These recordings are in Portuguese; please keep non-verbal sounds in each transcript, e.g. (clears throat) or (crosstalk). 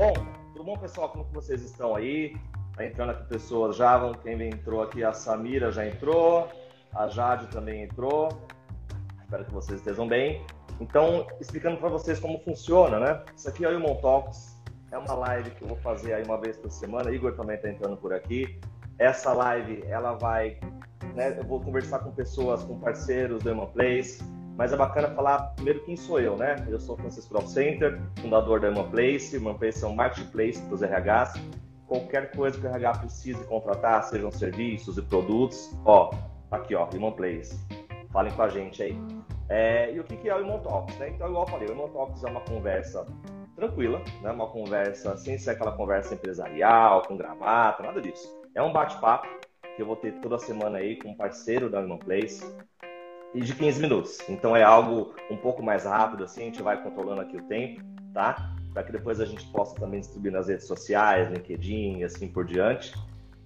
Bom, tudo bom, pessoal? Como vocês estão aí? Tá entrando aqui pessoas já, quem entrou aqui, a Samira já entrou, a Jade também entrou. Espero que vocês estejam bem. Então, explicando para vocês como funciona, né? Isso aqui é o Human Talks, é uma live que eu vou fazer aí uma vez por semana. Igor também está entrando por aqui. Essa live, ela vai, né? Eu vou conversar com pessoas, com parceiros do Human Place mas é bacana falar primeiro quem sou eu, né? Eu sou Francisco Grau Center, fundador da Humanplace. Humanplace é um marketplace para os RHs. Qualquer coisa que o RH precise contratar, sejam serviços e produtos, ó, aqui ó, Humanplace. Falem com a gente aí. É, e o que é o Human Talks, né? Então, igual eu falei, o Human Talks é uma conversa tranquila, né? Uma conversa sem ser aquela conversa empresarial, com gravata, nada disso. É um bate-papo que eu vou ter toda semana aí com um parceiro da Human Place, e de 15 minutos. Então é algo um pouco mais rápido, assim, a gente vai controlando aqui o tempo, tá? Para que depois a gente possa também distribuir nas redes sociais, LinkedIn e assim por diante.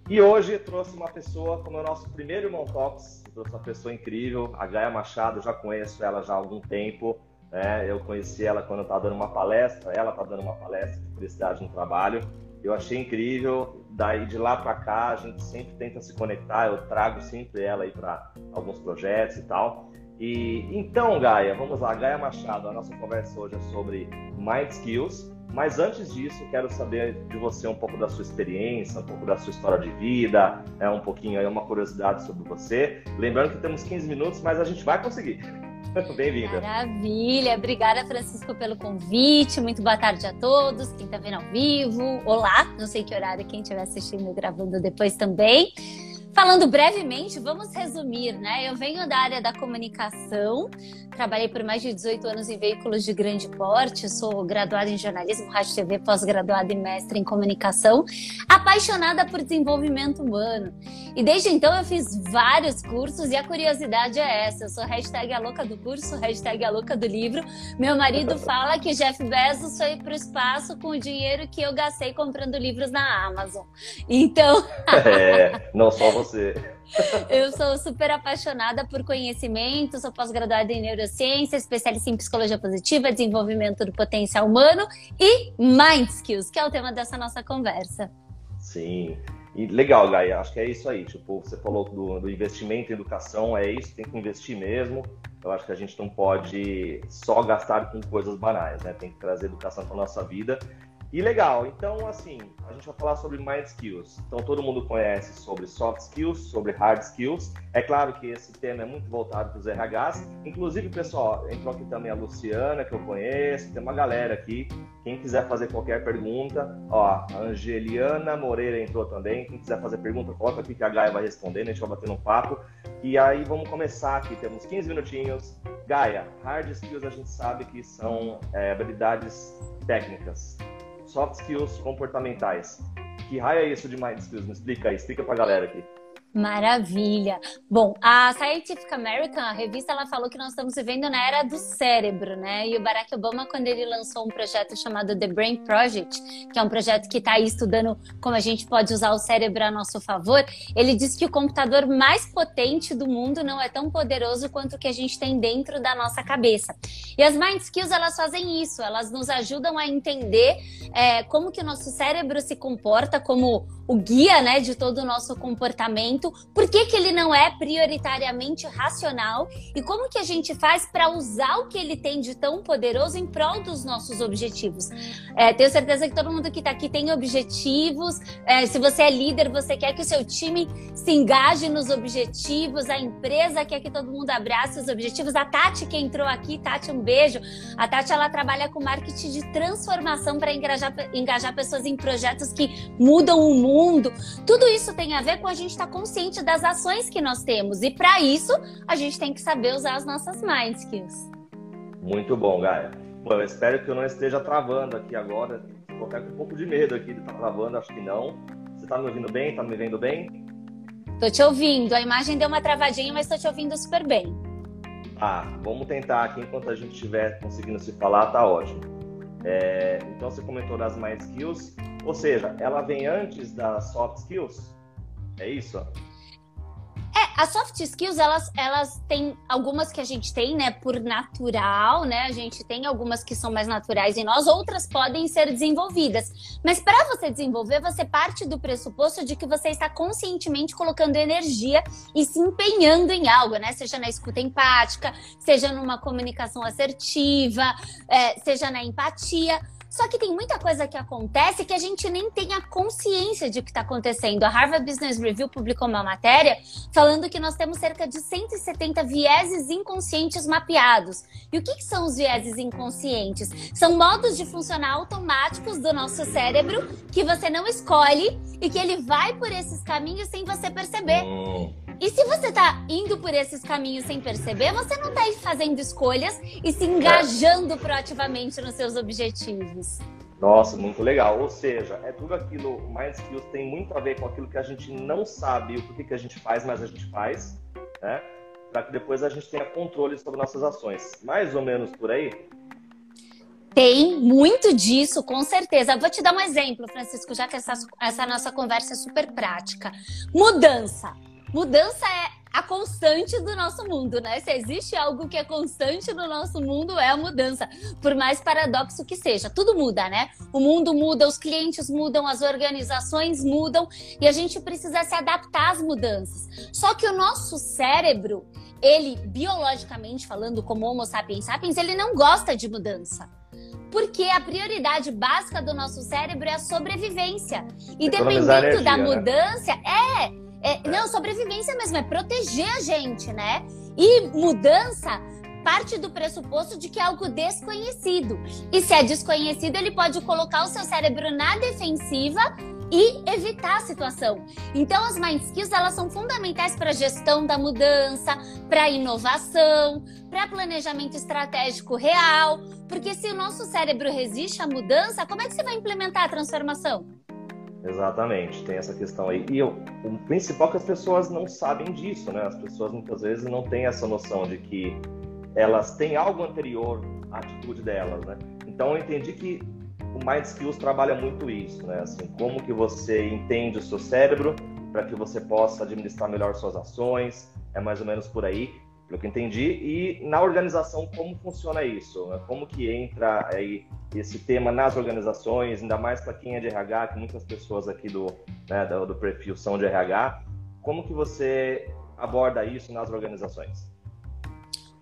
E hoje trouxe uma pessoa como é o nosso primeiro Irmão Talks, trouxe uma pessoa incrível, a Gaia Machado, já conheço ela já há algum tempo, né? Eu conheci ela quando eu estava dando uma palestra, ela está dando uma palestra de felicidade no trabalho. Eu achei incrível, daí de lá para cá a gente sempre tenta se conectar, eu trago sempre ela aí para alguns projetos e tal. E então, Gaia, vamos lá, Gaia Machado, a nossa conversa hoje é sobre Mind Skills, mas antes disso, quero saber de você um pouco da sua experiência, um pouco da sua história de vida, é um pouquinho aí uma curiosidade sobre você. Lembrando que temos 15 minutos, mas a gente vai conseguir. (laughs) Bem-vinda. Maravilha. Obrigada, Francisco, pelo convite. Muito boa tarde a todos. Quem está vendo ao vivo. Olá. Não sei que horário quem estiver assistindo gravando depois também. Falando brevemente, vamos resumir, né? Eu venho da área da comunicação, trabalhei por mais de 18 anos em veículos de grande porte, sou graduada em jornalismo, rádio TV, pós-graduada e mestre em comunicação, apaixonada por desenvolvimento humano. E desde então eu fiz vários cursos e a curiosidade é essa, eu sou hashtag a louca do curso, hashtag a louca do livro. Meu marido fala que Jeff Bezos foi para o espaço com o dinheiro que eu gastei comprando livros na Amazon. Então... é, não só você você. (laughs) Eu sou super apaixonada por conhecimento, sou pós-graduada em neurociência, especialista em psicologia positiva, desenvolvimento do potencial humano e mind skills, que é o tema dessa nossa conversa. Sim. E legal, Gaia, acho que é isso aí. Tipo, você falou do, do investimento em educação, é isso, tem que investir mesmo. Eu acho que a gente não pode só gastar com coisas banais, né? Tem que trazer educação para nossa vida. E legal, então assim, a gente vai falar sobre mind skills. Então todo mundo conhece sobre soft skills, sobre hard skills. É claro que esse tema é muito voltado para os RHs. Inclusive, pessoal, entrou aqui também a Luciana, que eu conheço, tem uma galera aqui. Quem quiser fazer qualquer pergunta, ó, a Angeliana Moreira entrou também. Quem quiser fazer pergunta, coloca aqui que a Gaia vai respondendo, a gente vai bater um papo. E aí vamos começar aqui, temos 15 minutinhos. Gaia, hard skills a gente sabe que são é, habilidades técnicas soft skills comportamentais. Que raio é isso de mind skills? Me explica aí, explica pra galera aqui. Maravilha. Bom, a Scientific American, a revista, ela falou que nós estamos vivendo na era do cérebro, né? E o Barack Obama, quando ele lançou um projeto chamado The Brain Project, que é um projeto que está aí estudando como a gente pode usar o cérebro a nosso favor, ele disse que o computador mais potente do mundo não é tão poderoso quanto o que a gente tem dentro da nossa cabeça. E as Mind Skills, elas fazem isso, elas nos ajudam a entender é, como que o nosso cérebro se comporta, como o guia, né, de todo o nosso comportamento por que, que ele não é prioritariamente racional e como que a gente faz para usar o que ele tem de tão poderoso em prol dos nossos objetivos. É, tenho certeza que todo mundo que está aqui tem objetivos. É, se você é líder, você quer que o seu time se engaje nos objetivos, a empresa quer que todo mundo abrace os objetivos. A Tati que entrou aqui, Tati, um beijo. A Tati ela trabalha com marketing de transformação para engajar, engajar pessoas em projetos que mudam o mundo. Tudo isso tem a ver com a gente estar tá consciente das ações que nós temos. E para isso, a gente tem que saber usar as nossas mind skills. Muito bom, Gaia. Bom, eu espero que eu não esteja travando aqui agora. Estou até com um pouco de medo aqui de estar tá travando, acho que não. Você está me ouvindo bem? Está me vendo bem? Tô te ouvindo. A imagem deu uma travadinha, mas estou te ouvindo super bem. Ah, vamos tentar aqui enquanto a gente estiver conseguindo se falar, tá ótimo. É, então você comentou das mind skills, ou seja, ela vem antes das soft skills? É isso? É, as soft skills, elas, elas têm algumas que a gente tem, né, por natural, né? A gente tem algumas que são mais naturais em nós, outras podem ser desenvolvidas. Mas para você desenvolver, você parte do pressuposto de que você está conscientemente colocando energia e se empenhando em algo, né? Seja na escuta empática, seja numa comunicação assertiva, é, seja na empatia. Só que tem muita coisa que acontece que a gente nem tem a consciência de que está acontecendo. A Harvard Business Review publicou uma matéria falando que nós temos cerca de 170 vieses inconscientes mapeados. E o que, que são os vieses inconscientes? São modos de funcionar automáticos do nosso cérebro que você não escolhe e que ele vai por esses caminhos sem você perceber. Hum. E se você tá indo por esses caminhos sem perceber, você não tá fazendo escolhas e se engajando proativamente nos seus objetivos. Nossa, muito legal. Ou seja, é tudo aquilo, Mind Skills tem muito a ver com aquilo que a gente não sabe o porquê que a gente faz, mas a gente faz, né? Para que depois a gente tenha controle sobre nossas ações. Mais ou menos por aí? Tem muito disso, com certeza. Vou te dar um exemplo, Francisco, já que essa, essa nossa conversa é super prática. Mudança. Mudança é a constante do nosso mundo, né? Se existe algo que é constante no nosso mundo, é a mudança. Por mais paradoxo que seja, tudo muda, né? O mundo muda, os clientes mudam, as organizações mudam e a gente precisa se adaptar às mudanças. Só que o nosso cérebro, ele, biologicamente falando, como Homo sapiens sapiens, ele não gosta de mudança porque a prioridade básica do nosso cérebro é a sobrevivência. E dependendo energia, da né? mudança, né? é é, não, sobrevivência mesmo, é proteger a gente, né? E mudança parte do pressuposto de que é algo desconhecido. E se é desconhecido, ele pode colocar o seu cérebro na defensiva e evitar a situação. Então, as mind skills elas são fundamentais para a gestão da mudança, para inovação, para planejamento estratégico real, porque se o nosso cérebro resiste à mudança, como é que você vai implementar a transformação? Exatamente, tem essa questão aí. E eu, o principal é que as pessoas não sabem disso, né? As pessoas muitas vezes não têm essa noção de que elas têm algo anterior à atitude delas, né? Então eu entendi que o Mind Skills trabalha muito isso, né? Assim, como que você entende o seu cérebro para que você possa administrar melhor suas ações, é mais ou menos por aí pelo que entendi, e na organização como funciona isso, né? como que entra aí esse tema nas organizações, ainda mais para quem é de RH, que muitas pessoas aqui do, né, do, do, perfil são de RH, como que você aborda isso nas organizações?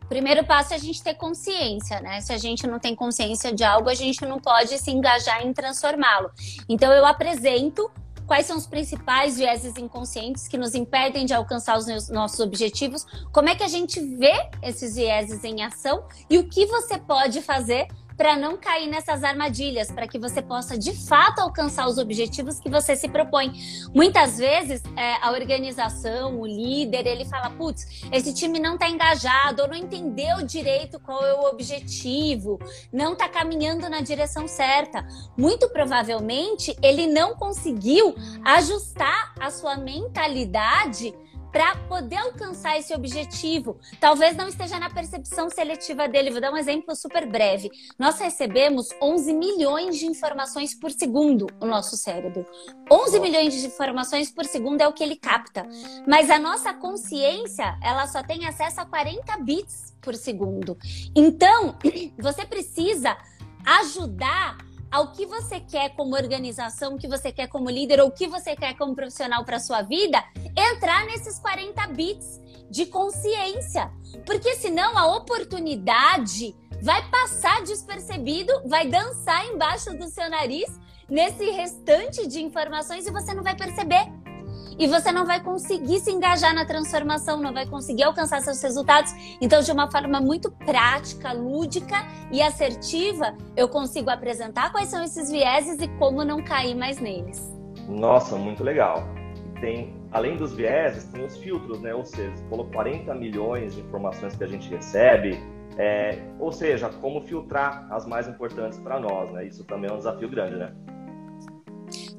Primeiro passo é a gente ter consciência, né? Se a gente não tem consciência de algo, a gente não pode se engajar em transformá-lo. Então eu apresento quais são os principais vieses inconscientes que nos impedem de alcançar os nossos objetivos, como é que a gente vê esses vieses em ação e o que você pode fazer para não cair nessas armadilhas, para que você possa de fato alcançar os objetivos que você se propõe. Muitas vezes é, a organização, o líder, ele fala: putz, esse time não está engajado, ou não entendeu direito qual é o objetivo, não está caminhando na direção certa. Muito provavelmente ele não conseguiu ajustar a sua mentalidade para poder alcançar esse objetivo. Talvez não esteja na percepção seletiva dele. Vou dar um exemplo super breve. Nós recebemos 11 milhões de informações por segundo, o nosso cérebro. 11 milhões de informações por segundo é o que ele capta. Mas a nossa consciência, ela só tem acesso a 40 bits por segundo. Então, (clears throat) você precisa ajudar ao que você quer como organização, o que você quer como líder ou o que você quer como profissional para sua vida, entrar nesses 40 bits de consciência. Porque senão a oportunidade vai passar despercebido, vai dançar embaixo do seu nariz nesse restante de informações e você não vai perceber e você não vai conseguir se engajar na transformação, não vai conseguir alcançar seus resultados. Então, de uma forma muito prática, lúdica e assertiva, eu consigo apresentar quais são esses vieses e como não cair mais neles. Nossa, muito legal. Tem, além dos vieses, tem os filtros, né? Ou seja, você falou 40 milhões de informações que a gente recebe, é, ou seja, como filtrar as mais importantes para nós, né? Isso também é um desafio grande, né?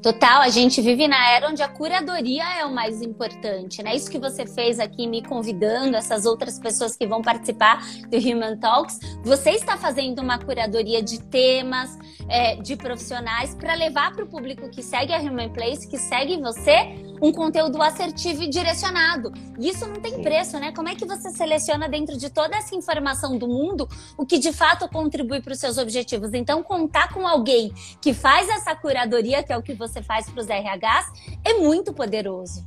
Total, a gente vive na era onde a curadoria é o mais importante, né? Isso que você fez aqui me convidando, essas outras pessoas que vão participar do Human Talks, Você está fazendo uma curadoria de temas, é, de profissionais, para levar para o público que segue a Human Place, que segue você, um conteúdo assertivo e direcionado. E isso não tem preço, né? Como é que você seleciona dentro de toda essa informação do mundo o que de fato contribui para os seus objetivos? Então, contar com alguém que faz essa curadoria, que é o que você faz para os RHs, é muito poderoso.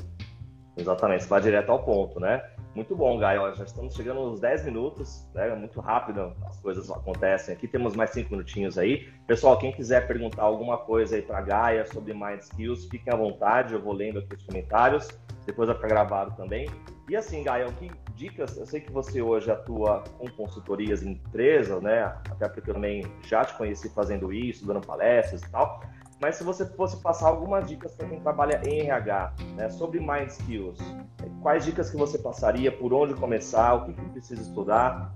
Exatamente, você vai direto ao ponto, né? Muito bom, Gaio. Já estamos chegando nos 10 minutos, né? Muito rápido as coisas acontecem aqui. Temos mais 5 minutinhos aí. Pessoal, quem quiser perguntar alguma coisa aí para Gaia sobre Mind Skills, fiquem à vontade. Eu vou lendo aqui os comentários. Depois vai ficar gravado também. E assim, Gaia, que dicas? Eu sei que você hoje atua com consultorias em empresas, né? Até porque eu também já te conheci fazendo isso, dando palestras e tal. Mas se você fosse passar algumas dicas para quem trabalha em RH, né, sobre Mind Skills, quais dicas que você passaria, por onde começar, o que, que precisa estudar?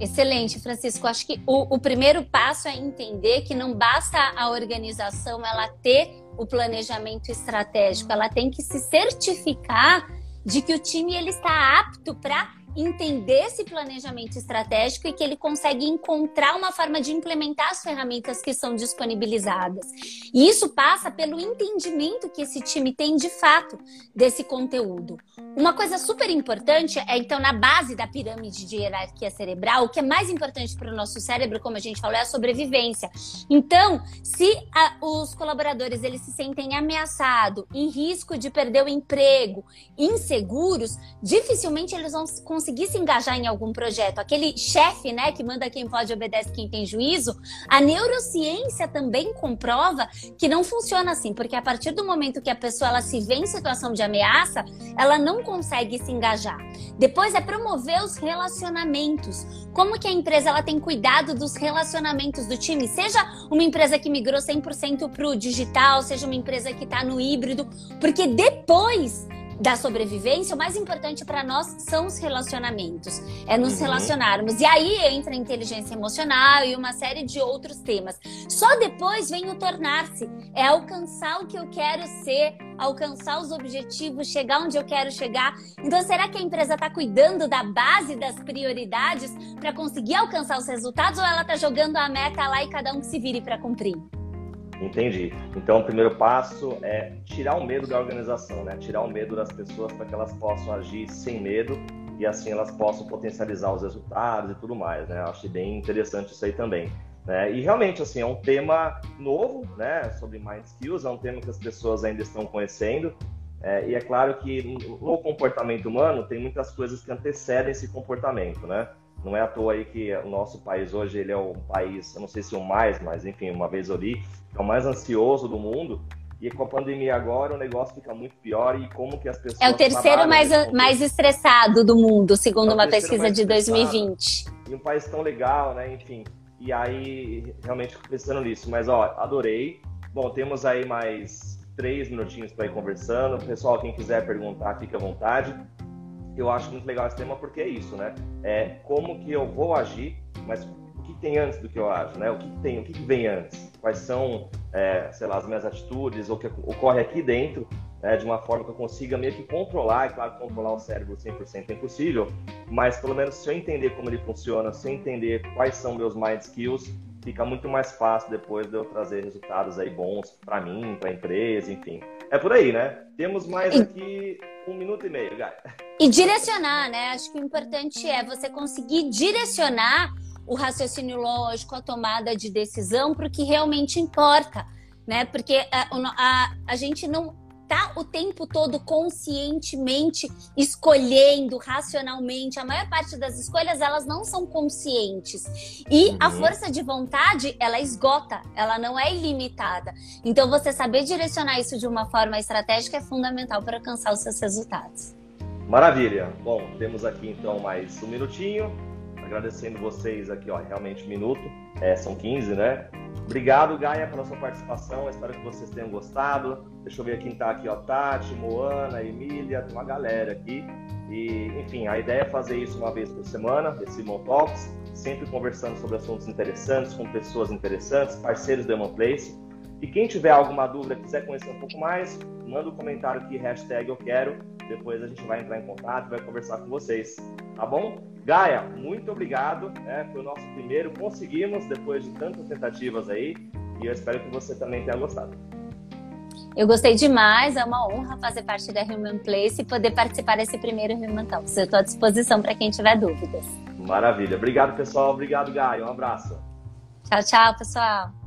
Excelente, Francisco. Acho que o, o, primeiro passo é entender que não basta a organização ela ter o planejamento estratégico, ela tem que se certificar de que o time ele está apto para entender esse planejamento estratégico e que ele consegue encontrar uma forma de implementar as ferramentas que são disponibilizadas. E isso passa pelo entendimento que esse time tem de fato desse conteúdo. Uma coisa super importante é, então, na base da pirâmide de hierarquia cerebral, o que é mais importante para o nosso cérebro, como a gente falou, é a sobrevivência. Então, se a, os colaboradores eles se sentem ameaçados, em risco de perder o emprego, inseguros, dificilmente eles vão conseguir conseguir se engajar em algum projeto, aquele chefe, né, que manda quem pode obedece quem tem juízo, a neurociência também comprova que não funciona assim, porque a partir do momento que a pessoa ela se vê em situação de ameaça, ela não consegue se engajar. Depois é promover os relacionamentos. Como que a empresa ela tem cuidado dos relacionamentos do time, seja uma empresa que migrou 100% para o digital, seja uma empresa que está no híbrido, porque depois da sobrevivência, o mais importante para nós são os relacionamentos, é nos uhum. relacionarmos. E aí entra a inteligência emocional e uma série de outros temas. Só depois vem o tornar-se, é alcançar o que eu quero ser, alcançar os objetivos, chegar onde eu quero chegar. Então, será que a empresa está cuidando da base das prioridades para conseguir alcançar os resultados ou ela está jogando a meta lá e cada um que se vire para cumprir? Entendi. Então, o primeiro passo é tirar o medo da organização, né? Tirar o medo das pessoas para que elas possam agir sem medo e assim elas possam potencializar os resultados e tudo mais, né? Eu achei bem interessante isso aí também. Né? E realmente, assim, é um tema novo, né? Sobre Mind Skills, é um tema que as pessoas ainda estão conhecendo. É, e é claro que no comportamento humano tem muitas coisas que antecedem esse comportamento, né? Não é à toa aí que o nosso país hoje ele é o país, eu não sei se o mais, mas enfim, uma vez eu li, é o mais ansioso do mundo. E com a pandemia agora o negócio fica muito pior e como que as pessoas. É o terceiro mais, mais estressado do mundo, segundo é uma pesquisa de 2020. E um país tão legal, né? Enfim. E aí, realmente fico pensando nisso. Mas, ó, adorei. Bom, temos aí mais três minutinhos para ir conversando. Pessoal, quem quiser perguntar, fique à vontade. Eu acho muito legal esse tema porque é isso, né? É como que eu vou agir, mas o que tem antes do que eu ajo, né? O que tem, o que vem antes? Quais são, é, sei lá, as minhas atitudes, o que ocorre aqui dentro, né, de uma forma que eu consiga meio que controlar, e claro, controlar o cérebro 100% é impossível, mas pelo menos se eu entender como ele funciona, se eu entender quais são meus mind skills, fica muito mais fácil depois de eu trazer resultados aí bons para mim, para a empresa, enfim. É por aí, né? Temos mais aqui um minuto e meio, Gaia. E direcionar, né? Acho que o importante é você conseguir direcionar o raciocínio lógico, a tomada de decisão para o que realmente importa, né? Porque a, a, a gente não tá o tempo todo conscientemente escolhendo racionalmente. A maior parte das escolhas elas não são conscientes. E uhum. a força de vontade, ela esgota, ela não é ilimitada. Então você saber direcionar isso de uma forma estratégica é fundamental para alcançar os seus resultados. Maravilha. Bom, temos aqui então mais um minutinho. Agradecendo vocês aqui, ó, realmente um minuto. É, são 15, né? Obrigado, Gaia, pela sua participação. Espero que vocês tenham gostado. Deixa eu ver quem tá aqui, ó. Tati, Moana, Emília, tem uma galera aqui. E, enfim, a ideia é fazer isso uma vez por semana, esse Talks, sempre conversando sobre assuntos interessantes, com pessoas interessantes, parceiros do Emon Place. E quem tiver alguma dúvida, quiser conhecer um pouco mais, manda um comentário aqui, hashtag eu quero. Depois a gente vai entrar em contato e vai conversar com vocês. Tá bom? Gaia, muito obrigado. É, foi o nosso primeiro, conseguimos depois de tantas tentativas aí. E eu espero que você também tenha gostado. Eu gostei demais, é uma honra fazer parte da Human Place e poder participar desse primeiro Human Talks. Eu estou à disposição para quem tiver dúvidas. Maravilha. Obrigado, pessoal. Obrigado, Gaia. Um abraço. Tchau, tchau, pessoal.